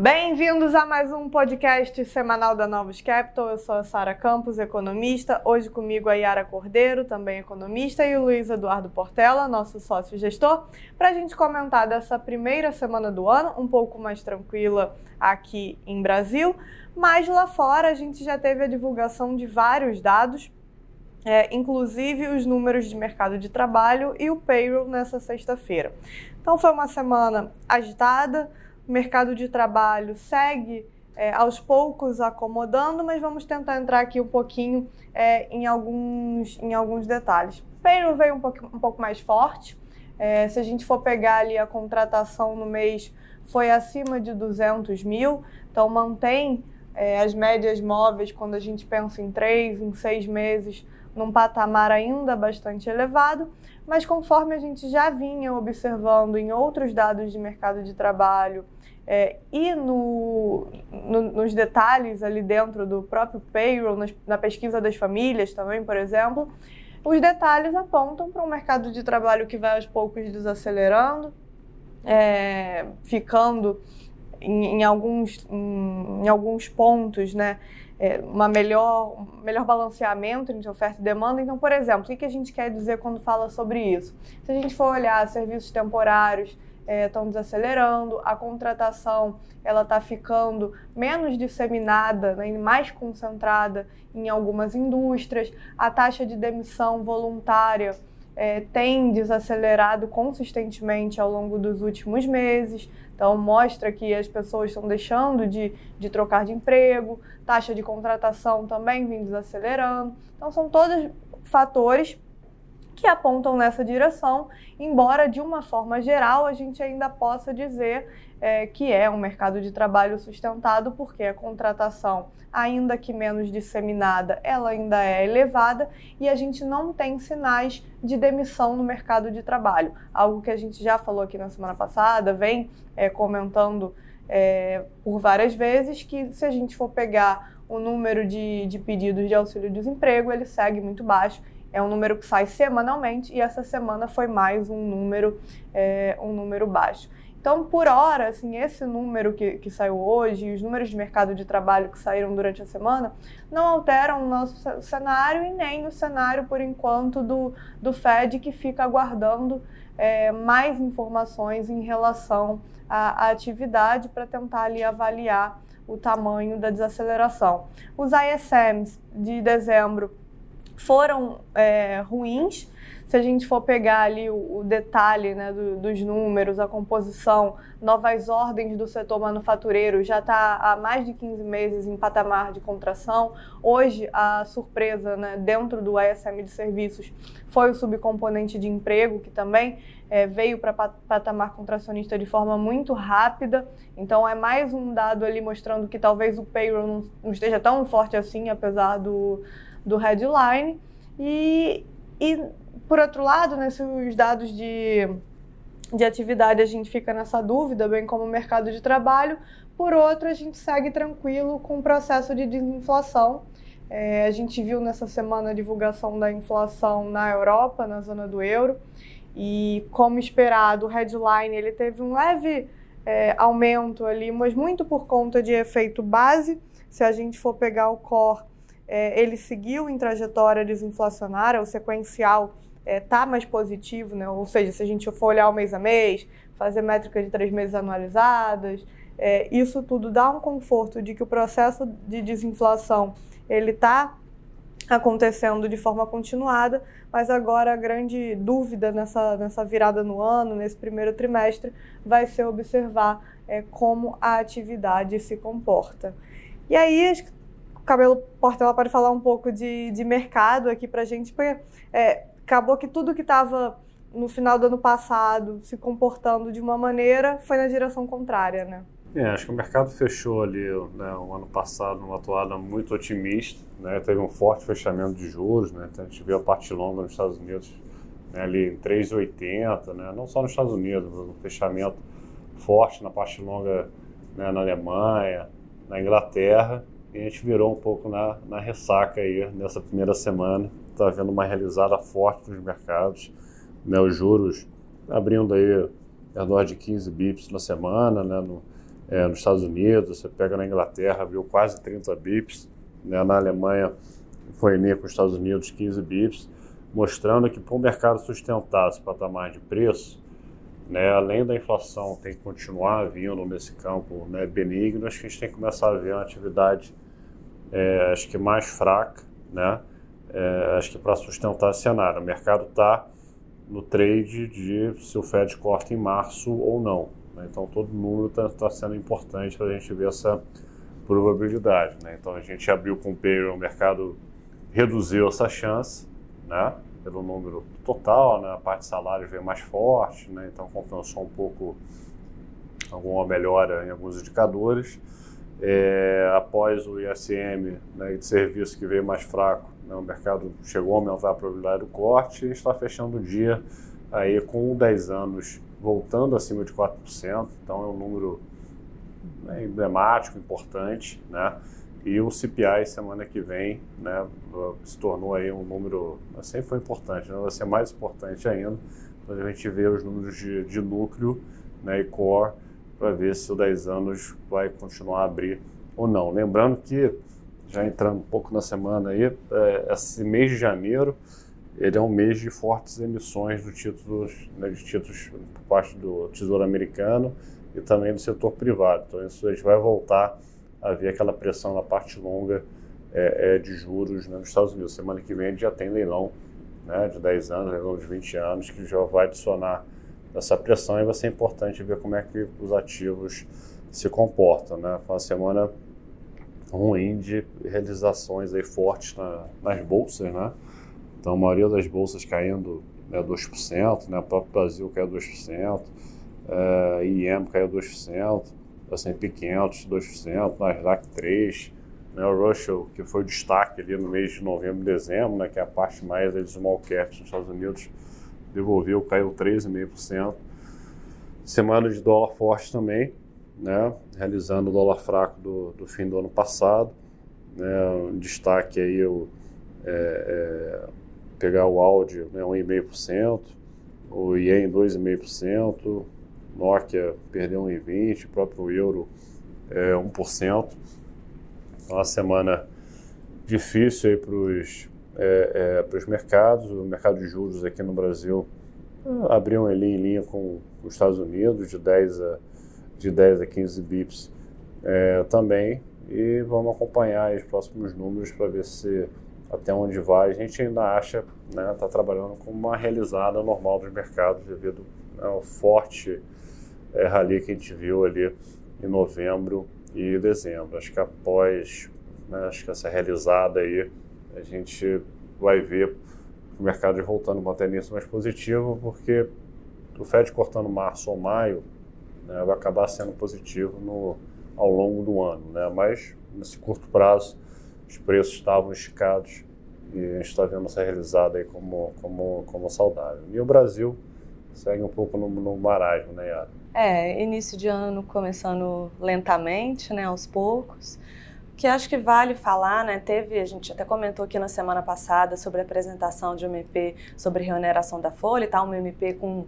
Bem-vindos a mais um podcast semanal da Novos Capital. Eu sou a Sara Campos, economista. Hoje comigo a Yara Cordeiro, também economista, e o Luiz Eduardo Portela, nosso sócio gestor, para a gente comentar dessa primeira semana do ano, um pouco mais tranquila aqui em Brasil. Mas lá fora a gente já teve a divulgação de vários dados, é, inclusive os números de mercado de trabalho e o payroll nessa sexta-feira. Então foi uma semana agitada o mercado de trabalho segue é, aos poucos acomodando, mas vamos tentar entrar aqui um pouquinho é, em, alguns, em alguns detalhes. O payroll veio um pouco, um pouco mais forte. É, se a gente for pegar ali a contratação no mês, foi acima de 200 mil, então mantém é, as médias móveis quando a gente pensa em três, em seis meses, num patamar ainda bastante elevado, mas conforme a gente já vinha observando em outros dados de mercado de trabalho, é, e no, no, nos detalhes ali dentro do próprio payroll, nas, na pesquisa das famílias também, por exemplo, os detalhes apontam para um mercado de trabalho que vai aos poucos desacelerando, é, ficando em, em alguns, em, em, alguns pontos, né, é, uma melhor, um melhor balanceamento entre oferta e demanda. Então, por exemplo, o que a gente quer dizer quando fala sobre isso? Se a gente for olhar serviços temporários, estão é, desacelerando, a contratação ela está ficando menos disseminada, né, mais concentrada em algumas indústrias, a taxa de demissão voluntária é, tem desacelerado consistentemente ao longo dos últimos meses, então mostra que as pessoas estão deixando de, de trocar de emprego, taxa de contratação também vem desacelerando, então são todos fatores que apontam nessa direção, embora de uma forma geral a gente ainda possa dizer é, que é um mercado de trabalho sustentado, porque a contratação, ainda que menos disseminada, ela ainda é elevada e a gente não tem sinais de demissão no mercado de trabalho. Algo que a gente já falou aqui na semana passada, vem é, comentando é, por várias vezes, que se a gente for pegar o número de, de pedidos de auxílio-desemprego, ele segue muito baixo é um número que sai semanalmente e essa semana foi mais um número, é, um número baixo. Então, por hora, assim, esse número que, que saiu hoje e os números de mercado de trabalho que saíram durante a semana não alteram o nosso cenário e nem o cenário, por enquanto, do, do Fed, que fica aguardando é, mais informações em relação à, à atividade para tentar ali avaliar o tamanho da desaceleração. Os ISMs de dezembro foram é, ruins. Se a gente for pegar ali o, o detalhe né, do, dos números, a composição, novas ordens do setor manufatureiro já está há mais de 15 meses em patamar de contração. Hoje, a surpresa né, dentro do ISM de serviços foi o subcomponente de emprego, que também é, veio para patamar contracionista de forma muito rápida. Então, é mais um dado ali mostrando que talvez o payroll não, não esteja tão forte assim, apesar do do headline. E, e por outro lado, nesses né, dados de, de atividade, a gente fica nessa dúvida, bem como o mercado de trabalho. Por outro, a gente segue tranquilo com o processo de desinflação. É, a gente viu nessa semana a divulgação da inflação na Europa, na zona do euro, e como esperado, o headline ele teve um leve é, aumento ali, mas muito por conta de efeito base. Se a gente for pegar o core, é, ele seguiu em trajetória desinflacionária, o sequencial está é, tá mais positivo, né? ou seja, se a gente for olhar o mês a mês, fazer métricas de três meses anualizadas, é, isso tudo dá um conforto de que o processo de desinflação ele está acontecendo de forma continuada, mas agora a grande dúvida nessa, nessa virada no ano, nesse primeiro trimestre, vai ser observar é, como a atividade se comporta. E aí, Cabelo Portela pode falar um pouco de, de mercado aqui para a gente, porque é, acabou que tudo que estava no final do ano passado se comportando de uma maneira foi na direção contrária, né? É, acho que o mercado fechou ali né, o ano passado numa toada muito otimista, né, teve um forte fechamento de juros, né, então a gente viu a parte longa nos Estados Unidos né, ali em 3,80, né, não só nos Estados Unidos, um fechamento forte na parte longa né, na Alemanha, na Inglaterra, a gente virou um pouco na, na ressaca aí nessa primeira semana. Está vendo uma realizada forte nos mercados, né, os juros abrindo aí ao redor de 15 bips na semana, né, no, é, nos Estados Unidos, você pega na Inglaterra, viu quase 30 bips, né? na Alemanha foi linha com os Estados Unidos 15 bips, mostrando que para o mercado sustentar esse patamar de preço, né, além da inflação tem que continuar vindo nesse campo né, benigno, acho que a gente tem que começar a ver uma atividade é, acho que mais fraca, né? É, acho que para sustentar esse cenário. O mercado está no trade de se o Fed corta em março ou não. Né? Então todo número está tá sendo importante para a gente ver essa probabilidade. Né? Então a gente abriu com o payroll, o mercado reduziu essa chance, né? Pelo número total, né? a parte de salário veio mais forte, né? então compensou um pouco alguma melhora em alguns indicadores. É, após o ISM né, de serviço que veio mais fraco, né, o mercado chegou a aumentar a probabilidade do corte e está fechando o dia aí com 10 anos voltando acima de 4%, então é um número né, emblemático, importante, né? E o CPI semana que vem, né, se tornou aí um número, sempre foi importante, né, vai ser mais importante ainda, quando a gente vê os números de, de núcleo né, e core, para ver se o 10 anos vai continuar a abrir ou não. Lembrando que, já entrando um pouco na semana aí, é, esse mês de janeiro, ele é um mês de fortes emissões do títulos, né, de títulos por parte do Tesouro Americano e também do setor privado. Então, isso a gente vai voltar a ver aquela pressão na parte longa é, é, de juros né, nos Estados Unidos. Semana que vem já tem leilão né, de 10 anos, leilão de 20 anos, que já vai adicionar essa pressão e vai ser importante ver como é que os ativos se comportam. Né? Foi uma semana ruim de realizações aí fortes na, nas bolsas, né? Então, a maioria das bolsas caindo né, 2%, né? o próprio Brasil caiu 2%, uh, IEM caiu 2%, S&P 500 2%, Nasdaq 3%, né, o Russell, que foi o destaque ali no mês de novembro e dezembro, né, que é a parte mais de small caps nos Estados Unidos, devolveu, caiu 13,5%. Semana de dólar forte também, né, realizando o dólar fraco do, do fim do ano passado. Né, um destaque aí o, é, é, pegar o Audi né, 1,5%, o Ien 2,5%, Nokia perdeu 1,20%, o próprio euro é, 1%. Então, uma semana difícil para os é, é, mercados. O mercado de juros aqui no Brasil ah, abriu ali em linha com os Estados Unidos, de 10 a, de 10 a 15 bips é, também. E vamos acompanhar os próximos números para ver se até onde vai. A gente ainda acha, está né, tá trabalhando com uma realizada normal dos mercados devido ao forte é, rally que a gente viu ali em novembro e dezembro. Acho que após, né, acho que essa realizada aí, a gente vai ver o mercado voltando uma tendência mais positiva, porque o Fed cortando março ou maio né, vai acabar sendo positivo no, ao longo do ano. Né? Mas, nesse curto prazo, os preços estavam esticados e a gente está vendo essa realizada aí como, como, como saudável. E o Brasil segue um pouco no, no marasmo, né, Yara? É, início de ano começando lentamente, né, aos poucos. O que acho que vale falar, né, teve, a gente até comentou aqui na semana passada sobre a apresentação de um MP sobre reoneração da folha e tal, um MP com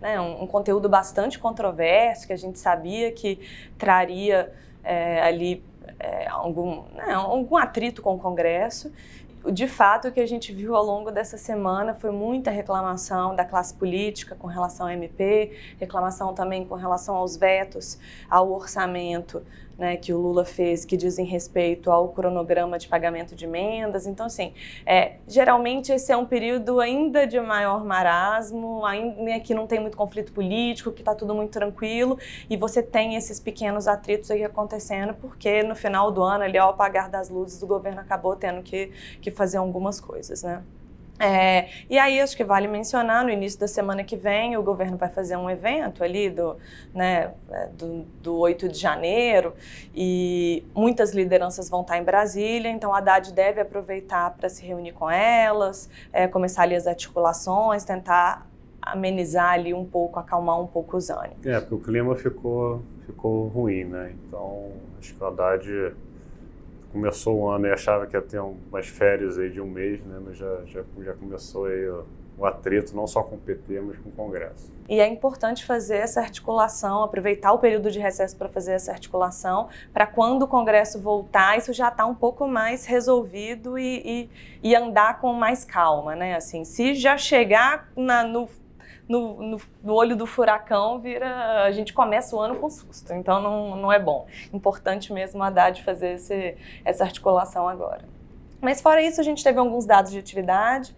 né, um, um, conteúdo bastante controverso, que a gente sabia que traria é, ali é, algum, né, algum atrito com o Congresso. De fato, o que a gente viu ao longo dessa semana foi muita reclamação da classe política com relação ao MP, reclamação também com relação aos vetos ao orçamento né, que o Lula fez, que dizem respeito ao cronograma de pagamento de emendas. Então, assim, é, geralmente esse é um período ainda de maior marasmo, ainda né, que não tem muito conflito político, que está tudo muito tranquilo, e você tem esses pequenos atritos aí acontecendo, porque no final do ano, ali ao apagar das luzes, o governo acabou tendo que, que fazer algumas coisas, né? É, e aí acho que vale mencionar, no início da semana que vem, o governo vai fazer um evento ali do, né, é, do, do 8 de janeiro e muitas lideranças vão estar em Brasília, então a Haddad deve aproveitar para se reunir com elas, é, começar ali as articulações, tentar amenizar ali um pouco, acalmar um pouco os ânimos. É, porque o clima ficou, ficou ruim, né? Então acho que o Haddad começou o ano e achava que ia ter umas férias aí de um mês, né? Mas já, já, já começou aí o atrito não só com o PT, mas com o Congresso. E é importante fazer essa articulação, aproveitar o período de recesso para fazer essa articulação, para quando o Congresso voltar, isso já está um pouco mais resolvido e, e, e, andar com mais calma, né? Assim, se já chegar na, no, no, no, no, olho do furacão, vira a gente começa o ano com susto, então não, não é bom. Importante mesmo a Haddad fazer esse, essa articulação agora. Mas fora isso, a gente teve alguns dados de atividade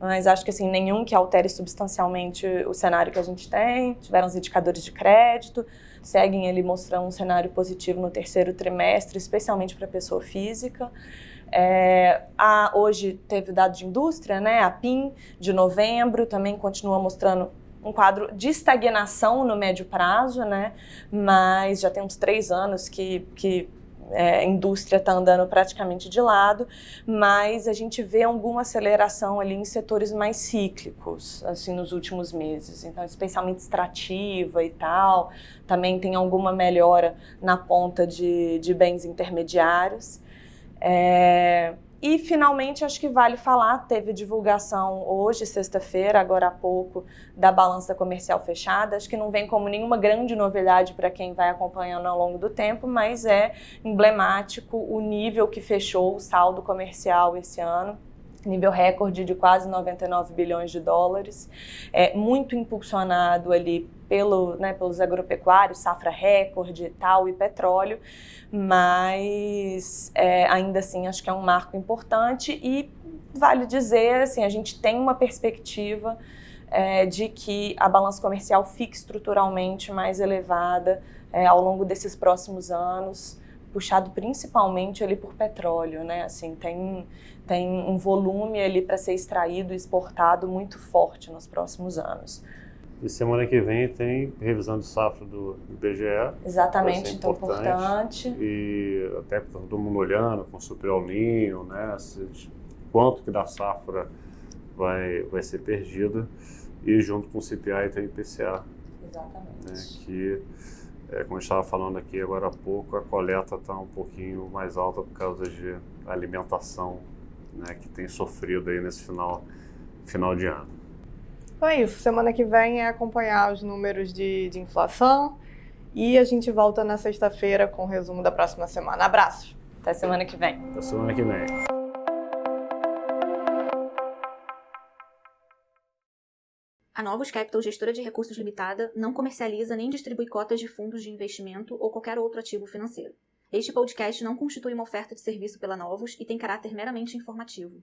mas acho que assim nenhum que altere substancialmente o cenário que a gente tem. Tiveram os indicadores de crédito, seguem ali mostrando um cenário positivo no terceiro trimestre, especialmente para a pessoa física. É, a, hoje teve dado de indústria, né? A PIM de novembro também continua mostrando um quadro de estagnação no médio prazo, né? Mas já tem uns três anos que, que é, a indústria está andando praticamente de lado, mas a gente vê alguma aceleração ali em setores mais cíclicos, assim, nos últimos meses. Então, especialmente extrativa e tal, também tem alguma melhora na ponta de, de bens intermediários. É, e finalmente acho que vale falar, teve divulgação hoje, sexta-feira, agora há pouco, da balança comercial fechada. Acho que não vem como nenhuma grande novidade para quem vai acompanhando ao longo do tempo, mas é emblemático o nível que fechou o saldo comercial esse ano nível recorde de quase 99 bilhões de dólares, é, muito impulsionado ali pelo, né, pelos agropecuários, safra recorde, tal e petróleo, mas é, ainda assim acho que é um marco importante e vale dizer, assim, a gente tem uma perspectiva é, de que a balança comercial fique estruturalmente mais elevada é, ao longo desses próximos anos, puxado principalmente ali por petróleo, né? Assim, tem tem um volume ali para ser extraído e exportado muito forte nos próximos anos. E semana que vem tem revisão de safra do IBGE. Exatamente, então importante. E até para todo mundo olhando com super alninho, né? Quanto que da safra vai, vai ser perdida. E junto com o CPI tem o IPCA. Exatamente. Né, que, é, como a gente estava falando aqui agora há pouco, a coleta está um pouquinho mais alta por causa de alimentação né, que tem sofrido aí nesse final, final de ano. Então é isso. Semana que vem é acompanhar os números de, de inflação e a gente volta na sexta-feira com o resumo da próxima semana. Abraços. Até semana que vem. Até semana que vem. A Novos Capital, gestora de recursos limitada, não comercializa nem distribui cotas de fundos de investimento ou qualquer outro ativo financeiro. Este podcast não constitui uma oferta de serviço pela Novos e tem caráter meramente informativo.